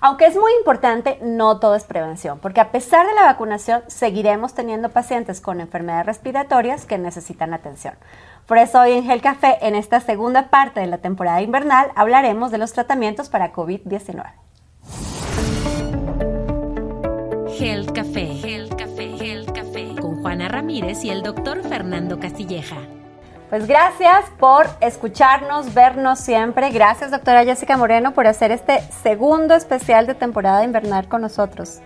Aunque es muy importante, no todo es prevención, porque a pesar de la vacunación, seguiremos teniendo pacientes con enfermedades respiratorias que necesitan atención. Por eso hoy en Gel Café, en esta segunda parte de la temporada invernal, hablaremos de los tratamientos para COVID-19. Gel Café, Gel Café, Gel Café, con Juana Ramírez y el doctor Fernando Castilleja. Pues gracias por escucharnos, vernos siempre. Gracias, doctora Jessica Moreno, por hacer este segundo especial de temporada invernal con nosotros.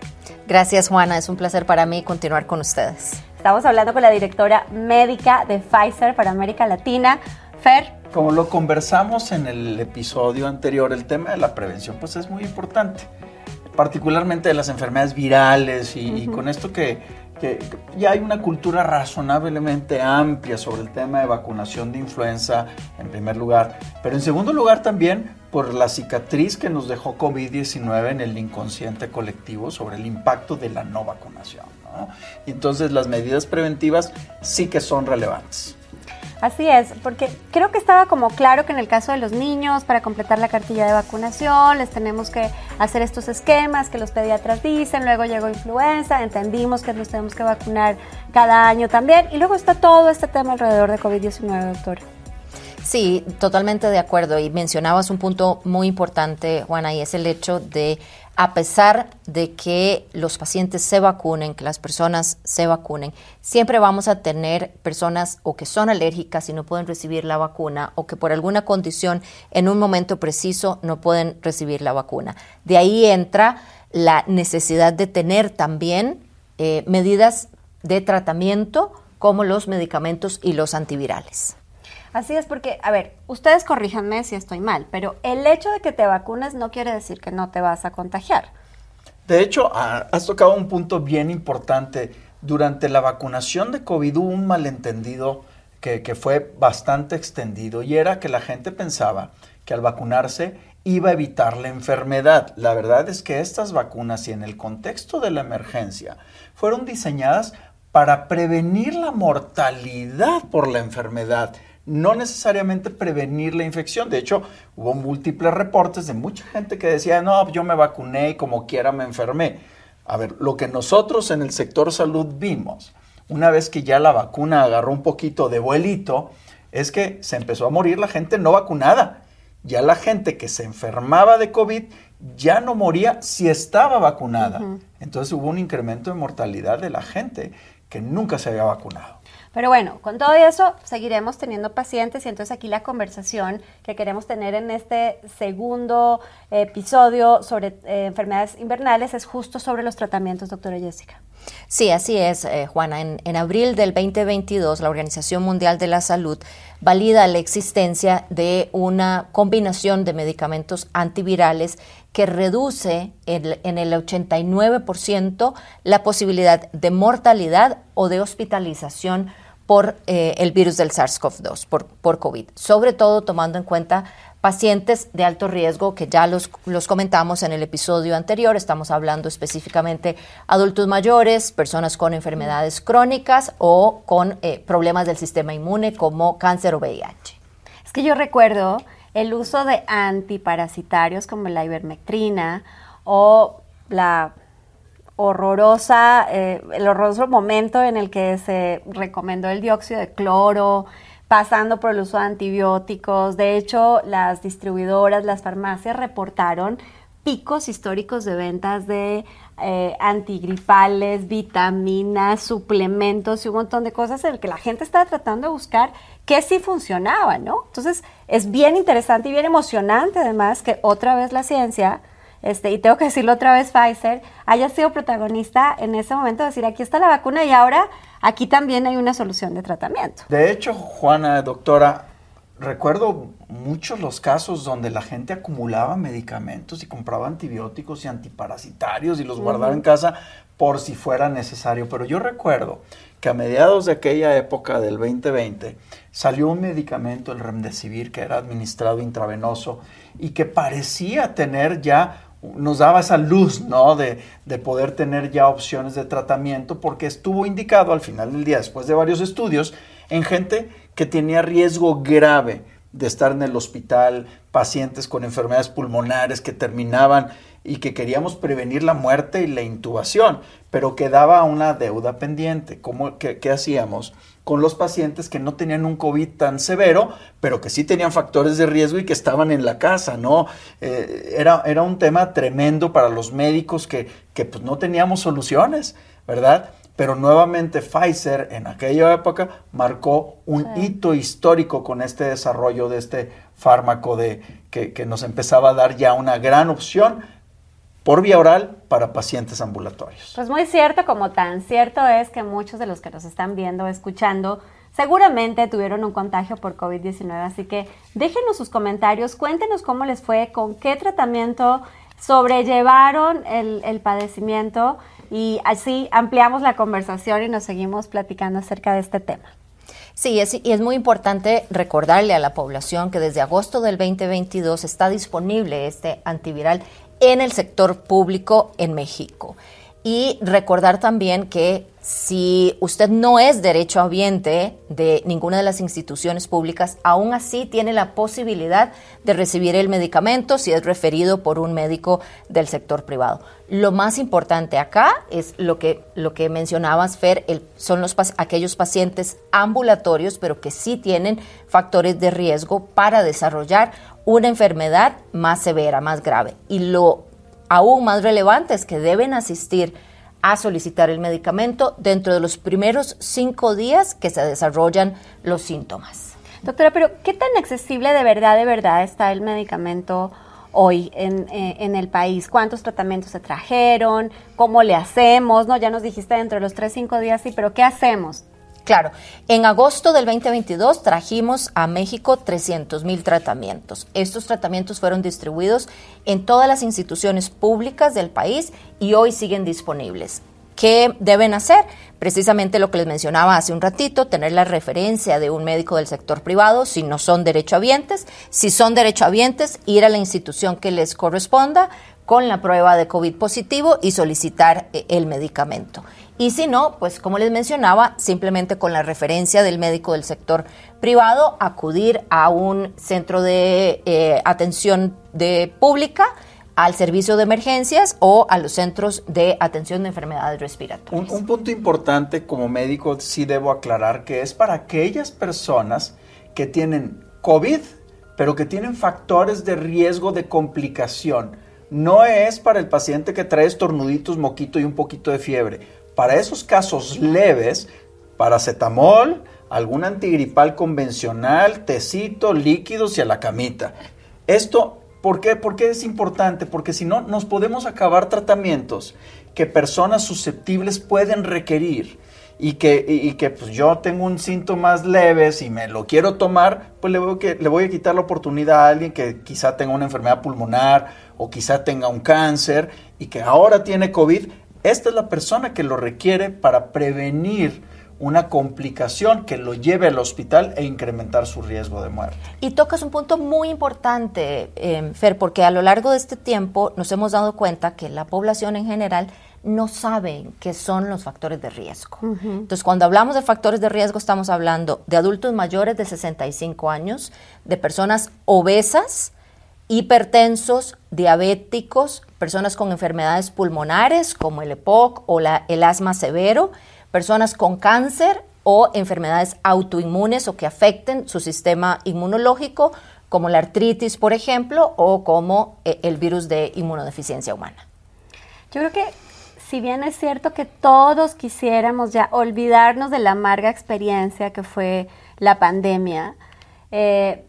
Gracias, Juana. Es un placer para mí continuar con ustedes. Estamos hablando con la directora médica de Pfizer para América Latina, Fer. Como lo conversamos en el episodio anterior, el tema de la prevención pues es muy importante, particularmente de las enfermedades virales y, y con esto que que ya hay una cultura razonablemente amplia sobre el tema de vacunación de influenza, en primer lugar, pero en segundo lugar también por la cicatriz que nos dejó COVID-19 en el inconsciente colectivo sobre el impacto de la no vacunación. Y entonces las medidas preventivas sí que son relevantes. Así es, porque creo que estaba como claro que en el caso de los niños, para completar la cartilla de vacunación, les tenemos que hacer estos esquemas que los pediatras dicen, luego llegó influenza, entendimos que nos tenemos que vacunar cada año también, y luego está todo este tema alrededor de COVID-19, doctor. Sí, totalmente de acuerdo. Y mencionabas un punto muy importante, Juana, y es el hecho de a pesar de que los pacientes se vacunen, que las personas se vacunen, siempre vamos a tener personas o que son alérgicas y no pueden recibir la vacuna o que por alguna condición en un momento preciso no pueden recibir la vacuna. De ahí entra la necesidad de tener también eh, medidas de tratamiento como los medicamentos y los antivirales. Así es porque, a ver, ustedes corríjanme si estoy mal, pero el hecho de que te vacunes no quiere decir que no te vas a contagiar. De hecho, has tocado un punto bien importante. Durante la vacunación de COVID hubo un malentendido que, que fue bastante extendido y era que la gente pensaba que al vacunarse iba a evitar la enfermedad. La verdad es que estas vacunas y en el contexto de la emergencia fueron diseñadas para prevenir la mortalidad por la enfermedad no necesariamente prevenir la infección. De hecho, hubo múltiples reportes de mucha gente que decía, no, yo me vacuné y como quiera me enfermé. A ver, lo que nosotros en el sector salud vimos, una vez que ya la vacuna agarró un poquito de vuelito, es que se empezó a morir la gente no vacunada. Ya la gente que se enfermaba de COVID ya no moría si estaba vacunada. Entonces hubo un incremento de mortalidad de la gente que nunca se había vacunado. Pero bueno, con todo eso seguiremos teniendo pacientes y entonces aquí la conversación que queremos tener en este segundo episodio sobre eh, enfermedades invernales es justo sobre los tratamientos, doctora Jessica. Sí, así es, eh, Juana. En, en, abril del 2022, la Organización Mundial de la Salud valida la existencia de una combinación de medicamentos antivirales que reduce en el 89% la posibilidad de mortalidad o de hospitalización por eh, el virus del SARS-CoV-2, por, por COVID, sobre todo tomando en cuenta pacientes de alto riesgo que ya los, los, comentamos en el episodio anterior. Estamos hablando específicamente adultos mayores, personas con enfermedades crónicas o con eh, problemas del sistema inmune como cáncer o VIH. Es que yo recuerdo el uso de antiparasitarios como la ivermectrina o la horrorosa, eh, el horroroso momento en el que se recomendó el dióxido de cloro, pasando por el uso de antibióticos. De hecho, las distribuidoras, las farmacias reportaron picos históricos de ventas de eh, antigripales, vitaminas, suplementos y un montón de cosas en el que la gente estaba tratando de buscar qué sí funcionaba, ¿no? Entonces, es bien interesante y bien emocionante además que otra vez la ciencia este, y tengo que decirlo otra vez, Pfizer haya sido protagonista en ese momento de decir, aquí está la vacuna y ahora aquí también hay una solución de tratamiento. De hecho, Juana, doctora, recuerdo muchos los casos donde la gente acumulaba medicamentos y compraba antibióticos y antiparasitarios y los guardaba en casa por si fuera necesario. Pero yo recuerdo que a mediados de aquella época del 2020 salió un medicamento, el Remdesivir, que era administrado intravenoso y que parecía tener ya nos daba esa luz, ¿no? De, de, poder tener ya opciones de tratamiento, porque estuvo indicado al final del día, después de varios estudios, en gente que tenía riesgo grave de estar en el hospital, pacientes con enfermedades pulmonares que terminaban y que queríamos prevenir la muerte y la intubación, pero quedaba una deuda pendiente. ¿Cómo, qué, hacíamos con los pacientes que no tenían un COVID tan severo, pero que sí tenían factores de riesgo y que estaban en la casa, ¿no? Eh, era, era un tema tremendo para los médicos que, que pues, no teníamos soluciones, ¿verdad? pero nuevamente Pfizer en aquella época marcó un hito histórico con este desarrollo de este fármaco de, que, que, nos empezaba a dar ya una gran opción por vía oral para pacientes ambulatorios. Pues muy cierto, como tan cierto es que muchos de los que nos están viendo, escuchando, seguramente tuvieron un contagio por COVID-19, así que déjenos sus comentarios, cuéntenos cómo les fue, con qué tratamiento sobrellevaron el, el padecimiento y así ampliamos la conversación y nos seguimos platicando acerca de este tema. Sí, es, y es muy importante recordarle a la población que desde agosto del 2022 está disponible este antiviral en el sector público en México. Y recordar también que si usted no es derechohabiente de ninguna de las instituciones públicas, aún así tiene la posibilidad de recibir el medicamento si es referido por un médico del sector privado. Lo más importante acá es lo que, lo que mencionabas, Fer, son los, aquellos pacientes ambulatorios, pero que sí tienen factores de riesgo para desarrollar una enfermedad más severa, más grave. Y lo aún más relevante es que deben asistir a solicitar el medicamento dentro de los primeros cinco días que se desarrollan los síntomas. Doctora, pero ¿qué tan accesible de verdad, de verdad está el medicamento hoy en, eh, en, el país? ¿Cuántos tratamientos se trajeron? ¿Cómo le hacemos? No, ya nos dijiste dentro de los tres, cinco días, sí, pero ¿qué hacemos? Claro, en agosto del 2022 trajimos a México 300 mil tratamientos. Estos tratamientos fueron distribuidos en todas las instituciones públicas del país y hoy siguen disponibles. ¿Qué deben hacer? Precisamente lo que les mencionaba hace un ratito, tener la referencia de un médico del sector privado si no son derechohabientes. Si son derechohabientes, ir a la institución que les corresponda con la prueba de COVID positivo y solicitar eh, el medicamento. Y si no, pues como les mencionaba, simplemente con la referencia del médico del sector privado, acudir a un centro de eh, atención de pública, al servicio de emergencias o a los centros de atención de enfermedades respiratorias. Un, un punto importante como médico sí debo aclarar que es para aquellas personas que tienen COVID, pero que tienen factores de riesgo de complicación. No es para el paciente que trae estornuditos, moquito y un poquito de fiebre para esos casos leves, paracetamol, algún antigripal convencional, tecito, líquidos y a la camita. Esto, ¿por qué? ¿Por qué es importante? Porque si no, nos podemos acabar tratamientos que personas susceptibles pueden requerir y que, y, que pues yo tengo un síntomas leves y me lo quiero tomar, pues le voy, que, le voy a quitar la oportunidad a alguien que quizá tenga una enfermedad pulmonar o quizá tenga un cáncer y que ahora tiene COVID esta es la persona que lo requiere para prevenir una complicación que lo lleve al hospital e incrementar su riesgo de muerte. Y tocas un punto muy importante, eh, Fer, porque a lo largo de este tiempo nos hemos dado cuenta que la población en general no sabe qué son los factores de riesgo. Entonces, cuando hablamos de factores de riesgo, estamos hablando de adultos mayores de 65 años, de personas obesas, hipertensos, diabéticos, personas con enfermedades pulmonares como el EPOC o la, el asma severo, personas con cáncer o enfermedades autoinmunes o que afecten su sistema inmunológico, como la artritis, por ejemplo, o como eh, el virus de inmunodeficiencia humana. Yo creo que si bien es cierto que todos quisiéramos ya olvidarnos de la amarga experiencia que fue la pandemia, eh,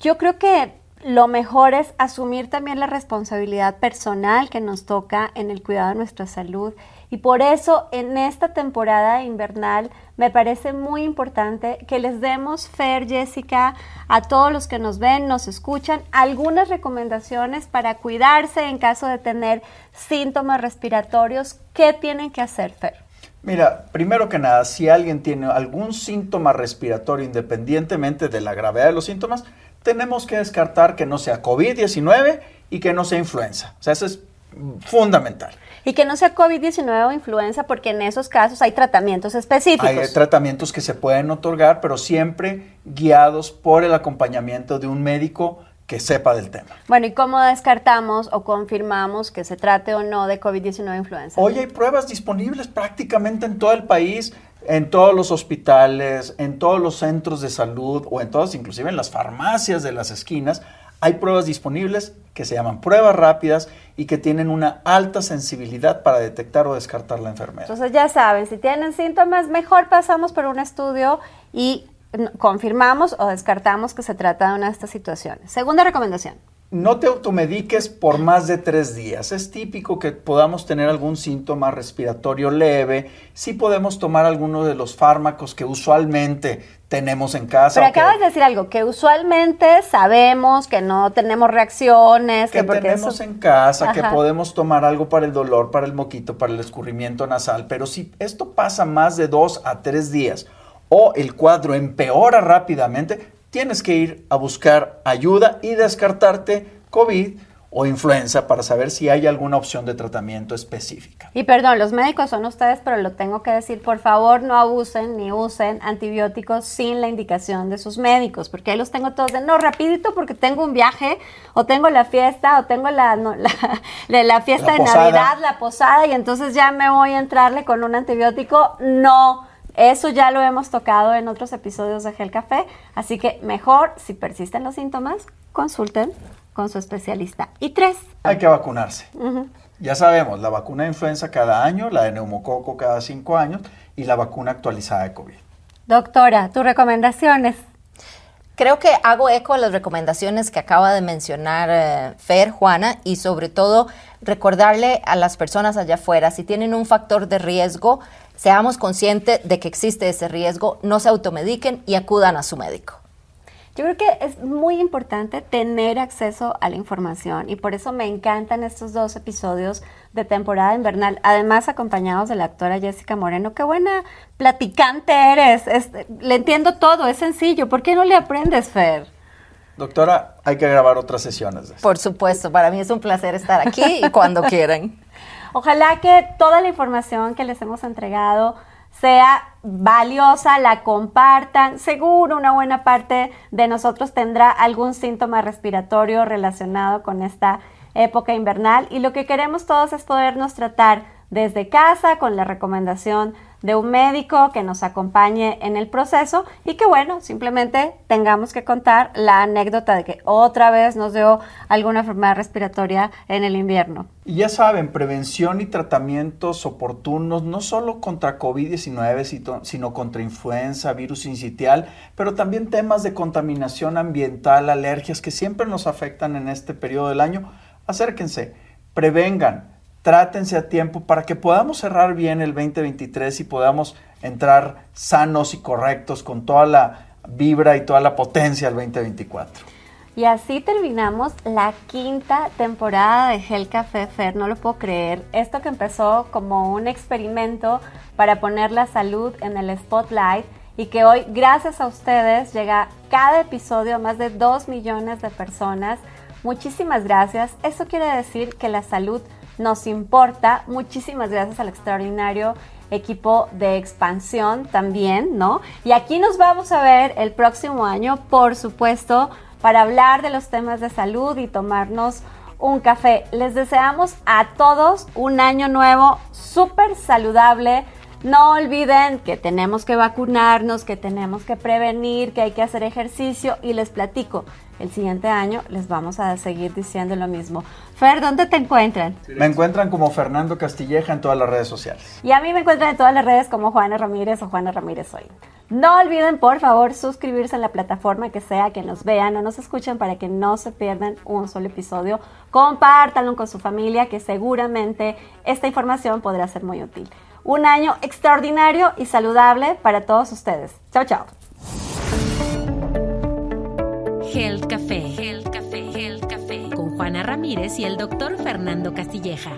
yo creo que lo mejor es asumir también la responsabilidad personal que nos toca en el cuidado de nuestra salud. Y por eso en esta temporada invernal me parece muy importante que les demos, Fer, Jessica, a todos los que nos ven, nos escuchan, algunas recomendaciones para cuidarse en caso de tener síntomas respiratorios. ¿Qué tienen que hacer, Fer? Mira, primero que nada, si alguien tiene algún síntoma respiratorio, independientemente de la gravedad de los síntomas, tenemos que descartar que no sea COVID-19 y que no sea influenza. O sea, eso es fundamental. Y que no sea COVID-19 o influenza, porque en esos casos hay tratamientos específicos. Hay tratamientos que se pueden otorgar, pero siempre guiados por el acompañamiento de un médico que sepa del tema. Bueno, ¿y cómo descartamos o confirmamos que se trate o no de COVID-19 influenza? Hoy hay pruebas disponibles prácticamente en todo el país, en todos los hospitales, en todos los centros de salud o en todas, inclusive en las farmacias de las esquinas. Hay pruebas disponibles que se llaman pruebas rápidas y que tienen una alta sensibilidad para detectar o descartar la enfermedad. Entonces ya saben, si tienen síntomas, mejor pasamos por un estudio y confirmamos o descartamos que se trata de una de estas situaciones. Segunda recomendación. No te automediques por más de tres días. Es típico que podamos tener algún síntoma respiratorio leve. Sí podemos tomar alguno de los fármacos que usualmente tenemos en casa. Pero acabas de decir algo, que usualmente sabemos que no tenemos reacciones. Que, tenemos en casa, que podemos tomar algo para el dolor, para el moquito, para el escurrimiento nasal. Pero si esto pasa más de dos a tres días o el cuadro empeora rápidamente, tienes que ir a buscar ayuda y descartarte COVID o influenza para saber si hay alguna opción de tratamiento específica. Y perdón, los médicos son ustedes, pero lo tengo que decir, por favor no abusen ni usen antibióticos sin la indicación de sus médicos, porque ahí los tengo todos de no, rapidito porque tengo un viaje o tengo la fiesta o tengo la, la, la, fiesta de Navidad, la posada y entonces ya me voy a entrarle con un antibiótico. No eso ya lo hemos tocado en otros episodios de Gel Café, así que mejor, si persisten los síntomas, consulten con su especialista. Y tres. Hay que vacunarse. Ya sabemos, la vacuna de influenza cada año, la de neumococo cada cinco años y la vacuna actualizada de COVID. Doctora, tus recomendaciones. Creo que hago eco a las recomendaciones que acaba de mencionar eh, Fer, Juana, y sobre todo recordarle a las personas allá afuera, si tienen un factor de riesgo, seamos conscientes de que existe ese riesgo, no se automediquen y acudan a su médico. Yo creo que es muy importante tener acceso a la información y por eso me encantan estos dos episodios de temporada invernal, además acompañados de la actora Jessica Moreno. Qué buena platicante eres, le entiendo todo, es sencillo. ¿Por qué no le aprendes, Fer? Doctora, hay que grabar otras sesiones. Por supuesto, para mí es un placer estar aquí y cuando quieran. Ojalá que toda la información que les hemos entregado sea valiosa, la compartan. Seguro una buena parte de nosotros tendrá algún síntoma respiratorio relacionado con esta época invernal y lo que queremos todos es podernos tratar desde casa con la recomendación de un médico que nos acompañe en el proceso y que bueno, simplemente tengamos que contar la anécdota de que otra vez nos dio alguna enfermedad respiratoria en el invierno. Y ya saben, prevención y tratamientos oportunos no solo contra COVID-19, sino contra influenza, virus incitial, pero también temas de contaminación ambiental, alergias que siempre nos afectan en este periodo del año. Acérquense, prevengan trátense a tiempo para que podamos cerrar bien el 2023 y podamos entrar sanos y correctos con toda la vibra y toda la potencia del 2024. Y así terminamos la quinta temporada de Gel Café Fer, no lo puedo creer. Esto que empezó como un experimento para poner la salud en el spotlight y que hoy, gracias a ustedes, llega cada episodio a más de 2 millones de personas. Muchísimas gracias. Eso quiere decir que la salud nos importa. Muchísimas gracias al extraordinario equipo de expansión también, ¿no? Y aquí nos vamos a ver el próximo año, por supuesto, para hablar de los temas de salud y tomarnos un café. Les deseamos a todos un año nuevo súper saludable. No olviden que tenemos que vacunarnos, que tenemos que prevenir, que hay que hacer ejercicio y les platico, el siguiente año les vamos a seguir diciendo lo mismo. Fer, ¿dónde te encuentran? Me encuentran como Fernando Castilleja en todas las redes sociales. Y a mí me encuentran en todas las redes como Juana Ramírez o Juana Ramírez Hoy. No olviden, por favor, suscribirse en la plataforma que sea que nos vean o nos escuchen para que no se pierdan un solo episodio. Compártanlo con su familia, que seguramente esta información podrá ser muy útil. Un año extraordinario y saludable para todos ustedes. Chao, chao. Health Café. Health Café. Health Café. Con Juana Ramírez y el doctor Fernando Castilleja.